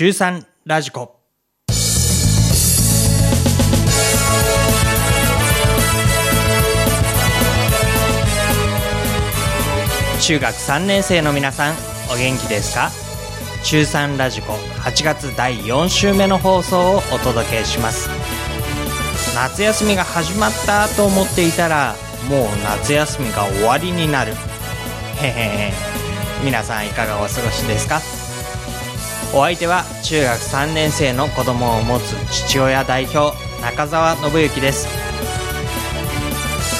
中3ラジコ。中学3年生の皆さん、お元気ですか？中3ラジコ8月第4週目の放送をお届けします。夏休みが始まったと思っていたら、もう夏休みが終わりになる。へへへ。皆さんいかがお過ごしですか？お相手は中学3年生の子供を持つ父親代表中澤信之です。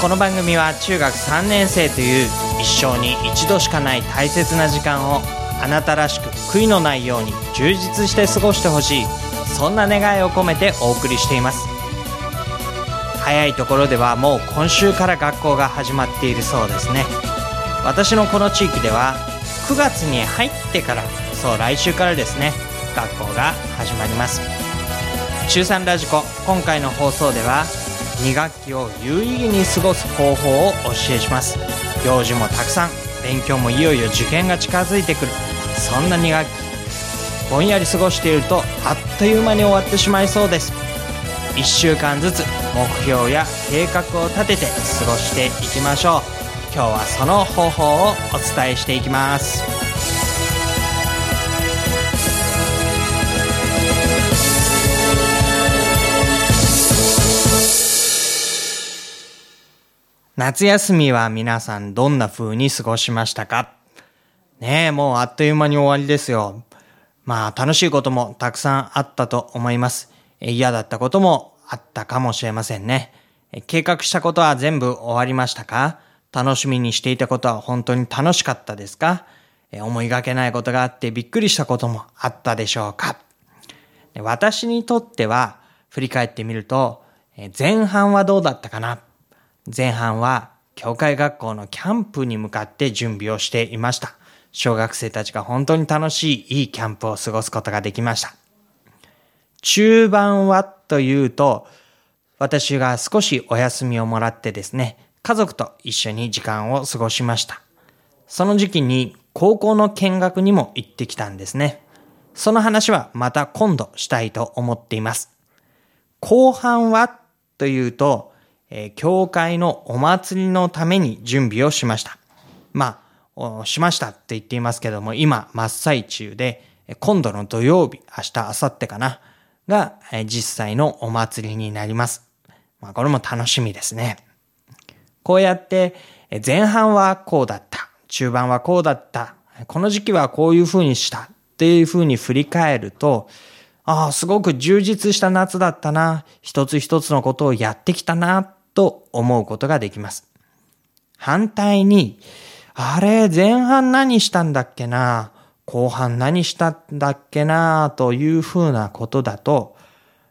この番組は中学3年生という一生に一度しかない大切な時間をあなたらしく悔いのないように充実して過ごしてほしい。そんな願いを込めてお送りしています。早いところではもう今週から学校が始まっているそうですね。私のこの地域では9月に入ってからそう来週からですね学校が始まります。中3ラジコ今回の放送では2学期を有意義に過ごす方法をお教えします。行事もたくさん勉強もいよいよ受験が近づいてくる。そんな2学期ぼんやり過ごしているとあっという間に終わってしまいそうです。1週間ずつ目標や計画を立てて過ごしていきましょう。今日はその方法をお伝えしていきます。夏休みは皆さんどんな風に過ごしましたか？ねえ、もうあっという間に終わりですよ。まあ楽しいこともたくさんあったと思います。嫌だったこともあったかもしれませんね。計画したことは全部終わりましたか？楽しみにしていたことは本当に楽しかったですか？思いがけないことがあってびっくりしたこともあったでしょうか？私にとっては振り返ってみると前半はどうだったかな？前半は教会学校のキャンプに向かって準備をしていました。小学生たちが本当に楽しいいいキャンプを過ごすことができました。中盤はというと、私が少しお休みをもらってですね、家族と一緒に時間を過ごしました。その時期に高校の見学にも行ってきたんですね。その話はまた今度したいと思っています。後半はというと、え、教会のお祭りのために準備をしました。まあ、しましたって言っていますけども、今、真っ最中で、今度の土曜日、明日、明後日かな、が、え、実際のお祭りになります。まあ、これも楽しみですね。こうやって、前半はこうだった。中盤はこうだった。この時期はこういう風にした。っていう風に振り返ると、ああ、すごく充実した夏だったな。一つ一つのことをやってきたな。と思うことができます。反対に、あれ、前半何したんだっけな？後半何したんだっけな？というふうなことだと、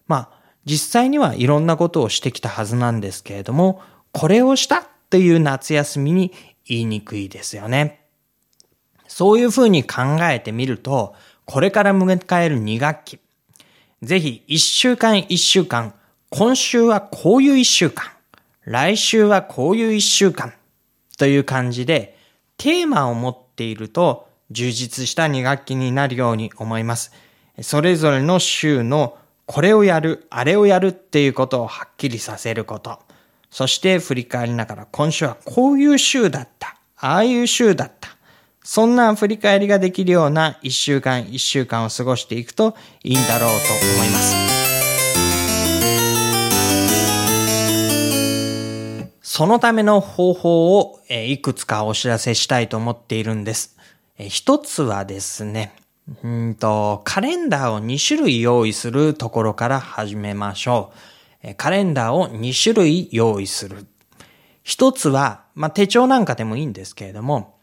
まあ、実際にはいろんなことをしてきたはずなんですけれども、これをしたという夏休みに言いにくいですよね。そういうふうに考えてみると、これから迎える2学期、ぜひ1週間1週間、今週はこういう1週間、来週はこういう一週間という感じでテーマを持っていると充実した2学期になるように思います。それぞれの週のこれをやる、あれをやるっていうことをはっきりさせること。そして振り返りながら今週はこういう週だった。ああいう週だった。そんな振り返りができるような1週間1週間を過ごしていくといいんだろうと思います。そのための方法をいくつかお知らせしたいと思っているんです。一つはですね、うんと、カレンダーを2種類用意するところから始めましょう。カレンダーを2種類用意する。一つは、まあ、手帳なんかでもいいんですけれども、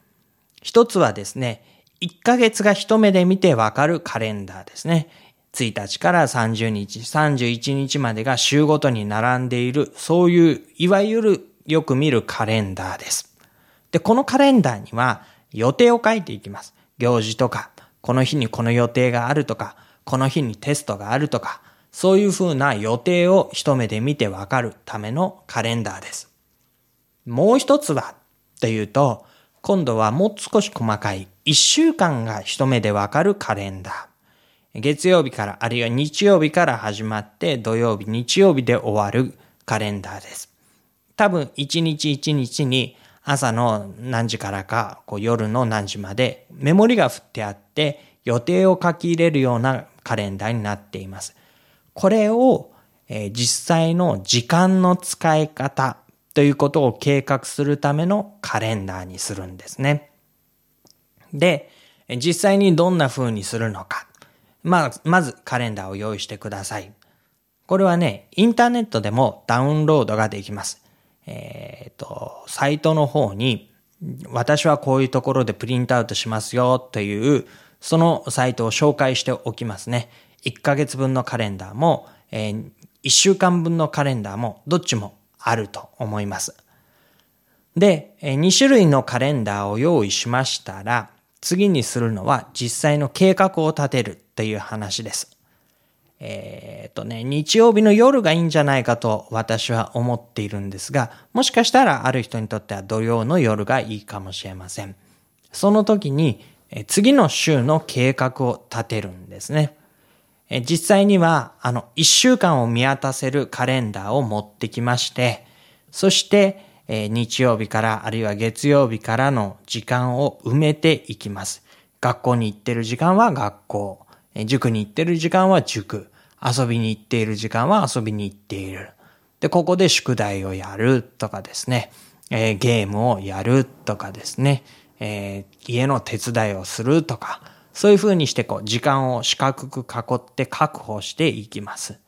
一つはですね、1ヶ月が一目で見てわかるカレンダーですね。1日から30日、31日までが週ごとに並んでいる、そういう、いわゆるよく見るカレンダーです。で、このカレンダーには予定を書いていきます。行事とか、この日にこの予定があるとか、この日にテストがあるとか、そういうふうな予定を一目で見てわかるためのカレンダーです。もう一つは、というと、今度はもう少し細かい1週間が一目でわかるカレンダー。月曜日からあるいは日曜日から始まって土曜日、日曜日で終わるカレンダーです。多分一日一日に朝の何時からかこう夜の何時までメモリが振ってあって予定を書き入れるようなカレンダーになっています。これを、えー、実際の時間の使い方ということを計画するためのカレンダーにするんですね。で、実際にどんな風にするのか。まあ、まずカレンダーを用意してください。これはね、インターネットでもダウンロードができます。えっ、ー、と、サイトの方に、私はこういうところでプリントアウトしますよという、そのサイトを紹介しておきますね。1ヶ月分のカレンダーも、えー、1週間分のカレンダーも、どっちもあると思います。で、2種類のカレンダーを用意しましたら、次にするのは実際の計画を立てるという話です。えっ、とね、日曜日の夜がいいんじゃないかと私は思っているんですが、もしかしたらある人にとっては土曜の夜がいいかもしれません。その時に、次の週の計画を立てるんですね。実際には、あの、一週間を見渡せるカレンダーを持ってきまして、そして、日曜日からあるいは月曜日からの時間を埋めていきます。学校に行ってる時間は学校、塾に行ってる時間は塾、遊びに行っている時間は遊びに行っている。で、ここで宿題をやるとかですね、えー、ゲームをやるとかですね、えー、家の手伝いをするとか、そういうふうにしてこう時間を四角く囲って確保していきます。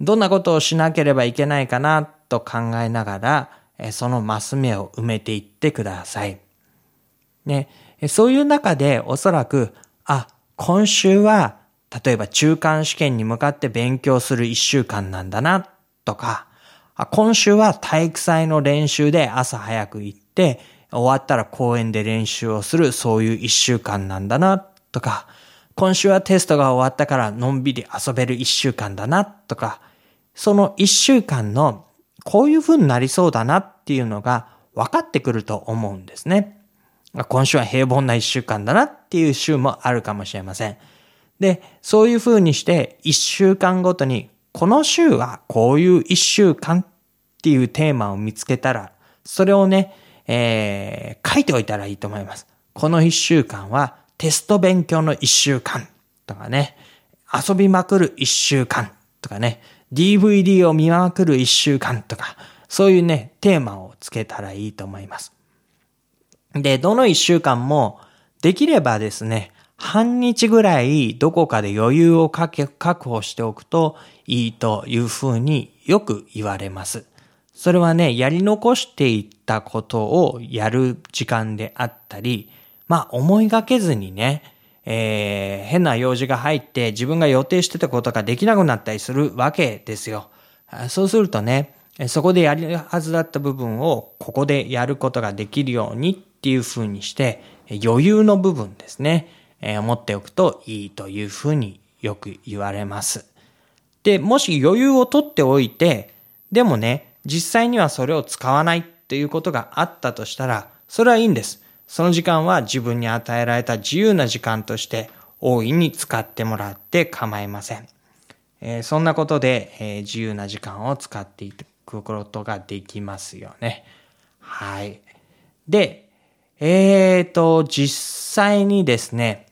どんなことをしなければいけないかなと考えながらえ、そのマス目を埋めていってください。ね、そういう中でおそらく、あ、今週は例えば中間試験に向かって勉強する一週間なんだなとか、今週は体育祭の練習で朝早く行って、終わったら公園で練習をするそういう一週間なんだなとか、今週はテストが終わったからのんびり遊べる一週間だなとか、その一週間のこういう風になりそうだなっていうのが分かってくると思うんですね。今週は平凡な一週間だなっていう週もあるかもしれません。で、そういう風にして一週間ごとにこの週はこういう一週間っていうテーマを見つけたら、それをね、えー、書いておいたらいいと思います。この一週間はテスト勉強の一週間とかね、遊びまくる一週間とかね、DVD を見まくる一週間とか、そういうね、テーマをつけたらいいと思います。で、どの一週間も、できればですね、半日ぐらいどこかで余裕を確保しておくといいというふうによく言われます。それはね、やり残していったことをやる時間であったり、まあ思いがけずにね、えー、変な用事が入って自分が予定してたことができなくなったりするわけですよ。そうするとね、そこでやるはずだった部分をここでやることができるようにっていうふうにして余裕の部分ですね、えー、持っておくといいというふうによく言われます。で、もし余裕を取っておいて、でもね、実際にはそれを使わないっていうことがあったとしたら、それはいいんです。その時間は自分に与えられた自由な時間として大いに使ってもらって構いません。えー、そんなことで、えー、自由な時間を使っていくことができますよね。はい。で、えーと、実際にですね、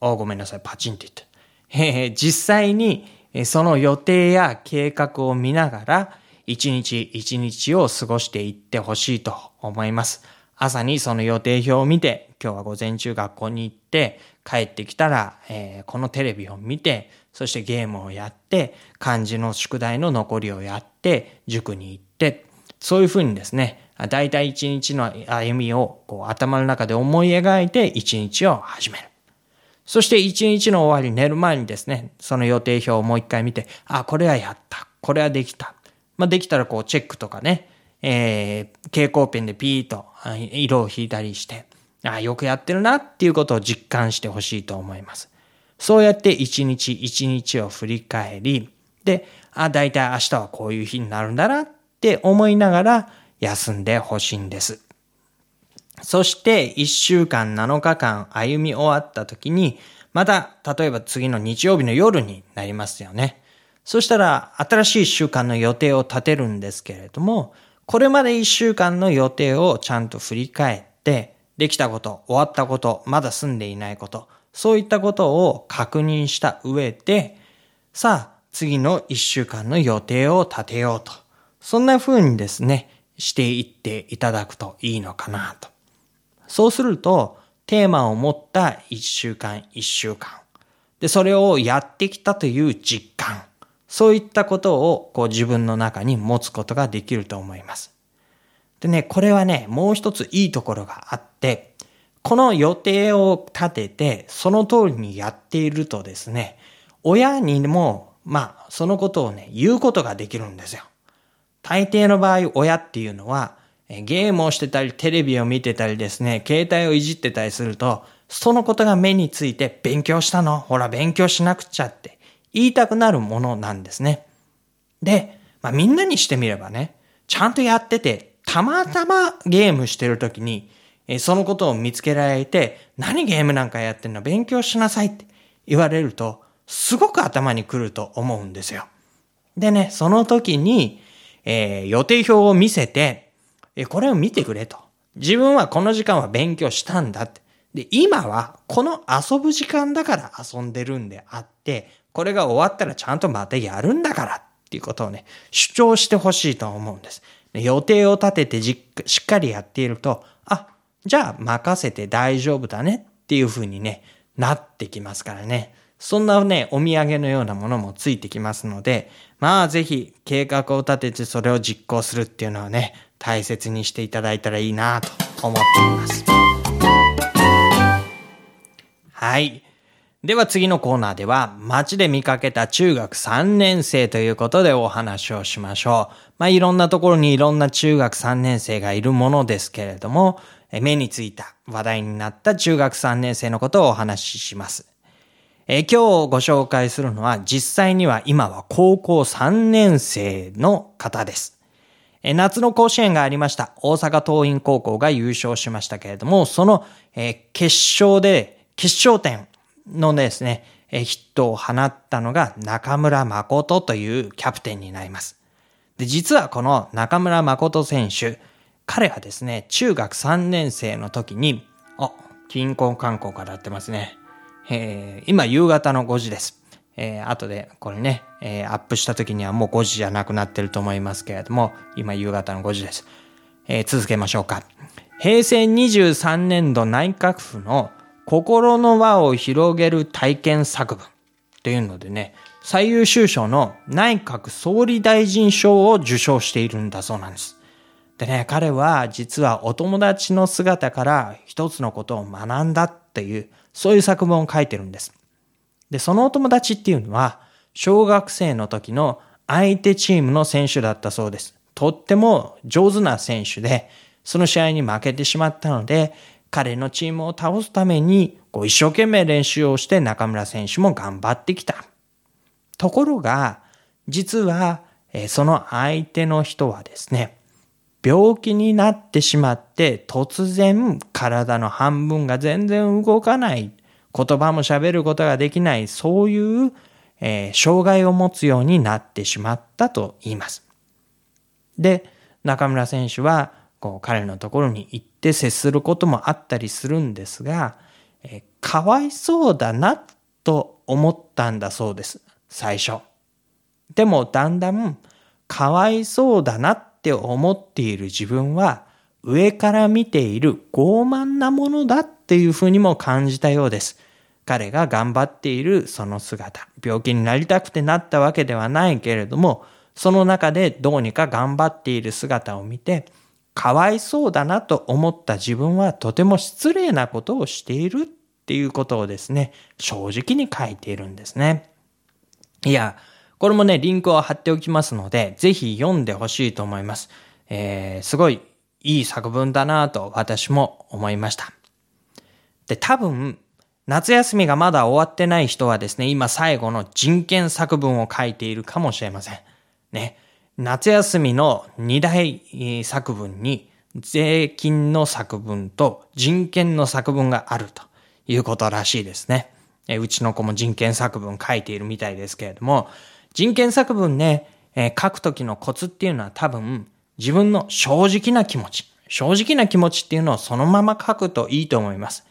おごめんなさい、パチンって言った。えー、実際にその予定や計画を見ながら、一日一日を過ごしていってほしいと思います。朝にその予定表を見て、今日は午前中学校に行って、帰ってきたら、えー、このテレビを見て、そしてゲームをやって、漢字の宿題の残りをやって、塾に行って、そういうふうにですね、だいたい一日の歩みをこう頭の中で思い描いて一日を始める。そして一日の終わり、寝る前にですね、その予定表をもう一回見て、あ、これはやった。これはできた。まあ、できたらこうチェックとかね、えー、蛍光ペンでピーと色を引いたりして、あよくやってるなっていうことを実感してほしいと思います。そうやって一日一日を振り返り、で、あ、だいたい明日はこういう日になるんだなって思いながら休んでほしいんです。そして一週間7日間歩み終わった時に、また、例えば次の日曜日の夜になりますよね。そしたら、新しい週間の予定を立てるんですけれども、これまで一週間の予定をちゃんと振り返って、できたこと、終わったこと、まだ済んでいないこと、そういったことを確認した上で、さあ、次の一週間の予定を立てようと。そんな風にですね、していっていただくといいのかなと。そうすると、テーマを持った一週間一週間。で、それをやってきたという実感。そういったことをこう自分の中に持つことができると思います。でね、これはね、もう一ついいところがあって、この予定を立てて、その通りにやっているとですね、親にも、まあ、そのことをね、言うことができるんですよ。大抵の場合、親っていうのは、ゲームをしてたり、テレビを見てたりですね、携帯をいじってたりすると、そのことが目について、勉強したの？ほら、勉強しなくちゃって言いたくなるものなんですね。で、まあ、みんなにしてみればね、ちゃんとやってて、たまたまゲームしてる時に、そのことを見つけられて、何ゲームなんかやってんの？勉強しなさいって言われると、すごく頭に来ると思うんですよ。でね、その時に、えー、予定表を見せて、えこれを見てくれと。自分はこの時間は勉強したんだって。で、今はこの遊ぶ時間だから遊んでるんであって、これが終わったらちゃんとまたやるんだからっていうことをね、主張してほしいと思うんです。予定を立ててじしっかりやっていると、あ、じゃあ任せて大丈夫だねっていう風にね、なってきますからね。そんなね、お土産のようなものもついてきますので、まあぜひ計画を立ててそれを実行するっていうのはね、大切にしていただいたらいいなと思っています。はい。では次のコーナーでは街で見かけた中学3年生ということでお話をしましょう。まあいろんなところにいろんな中学3年生がいるものですけれども、目についた話題になった中学3年生のことをお話しします。え今日ご紹介するのは実際には今は高校3年生の方です。え夏の甲子園がありました。大阪桐蔭高校が優勝しましたけれども、その、え決勝で、決勝点のですね、えヒットを放ったのが中村誠というキャプテンになります。で、実はこの中村誠選手、彼はですね、中学3年生の時に、あ、金婚観光からやってますね。えー、今夕方の5時です。えー、後でこれね、えー、アップした時にはもう5時じゃなくなってると思いますけれども、今夕方の5時です。えー、続けましょうか。平成23年度内閣府の心の輪を広げる体験作文というのでね、最優秀賞の内閣総理大臣賞を受賞しているんだそうなんです。でね、彼は実はお友達の姿から一つのことを学んだっていう、そういう作文を書いてるんです。で、そのお友達っていうのは、小学生の時の相手チームの選手だったそうです。とっても上手な選手で、その試合に負けてしまったので、彼のチームを倒すためにこう一生懸命練習をして中村選手も頑張ってきた。ところが、実は、その相手の人はですね、病気になってしまって突然体の半分が全然動かない、言葉も喋ることができない、そういう、えー、障害を持つようになってしまったと言います。で、中村選手はこう彼のところに行って接することもあったりするんですが、えー、かわいそうだなと思ったんだそうです。最初。でもだんだんかわいそうだなって思っている自分は上から見ている傲慢なものだっていうふうにも感じたようです。彼が頑張っているその姿、病気になりたくてなったわけではないけれども、その中でどうにか頑張っている姿を見て、かわいそうだなと思った自分はとても失礼なことをしているっていうことをですね、正直に書いているんですね。いや、これもね、リンクを貼っておきますので、ぜひ読んでほしいと思います。えー、すごいいい作文だなと私も思いました。で、多分、夏休みがまだ終わってない人はですね、今最後の人権作文を書いているかもしれません。ね。夏休みの二大作文に税金の作文と人権の作文があるということらしいですね。うちの子も人権作文書いているみたいですけれども、人権作文ね、え書くときのコツっていうのは多分自分の正直な気持ち、正直な気持ちっていうのをそのまま書くといいと思います。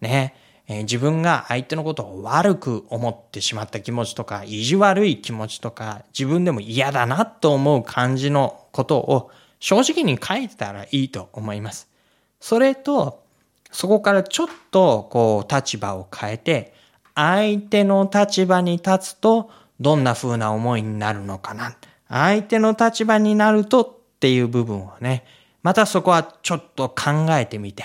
ね、えー、自分が相手のことを悪く思ってしまった気持ちとか、意地悪い気持ちとか、自分でも嫌だなと思う感じのことを正直に書いてたらいいと思います。それと、そこからちょっとこう立場を変えて、相手の立場に立つとどんな風な思いになるのかな。相手の立場になるとっていう部分をね、またそこはちょっと考えてみて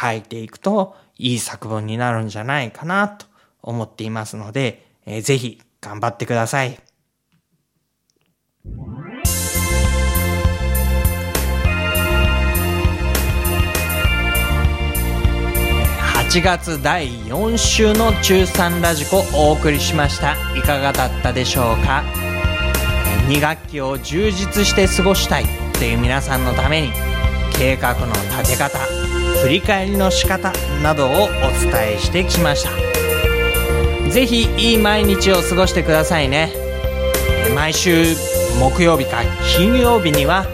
書いていくといい作文になるんじゃないかなと思っていますので、えー、ぜひ頑張ってください。8月第4週の中3ラジコお送りしました。いかがだったでしょうか？2学期を充実して過ごしたい。という皆さんのために計画の立て方振り返りの仕方などをお伝えしてきました。是非いい毎日を過ごしてくださいね。毎週木曜日か金曜日には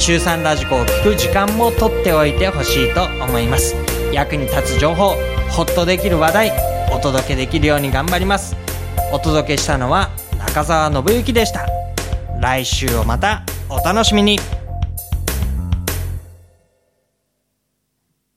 中3ラジコを聞く時間も取っておいてほしいと思います。役に立つ情報ホッとできる話題お届けできるように頑張ります。お届けしたのは中澤信之でした。来週をまたお楽しみに。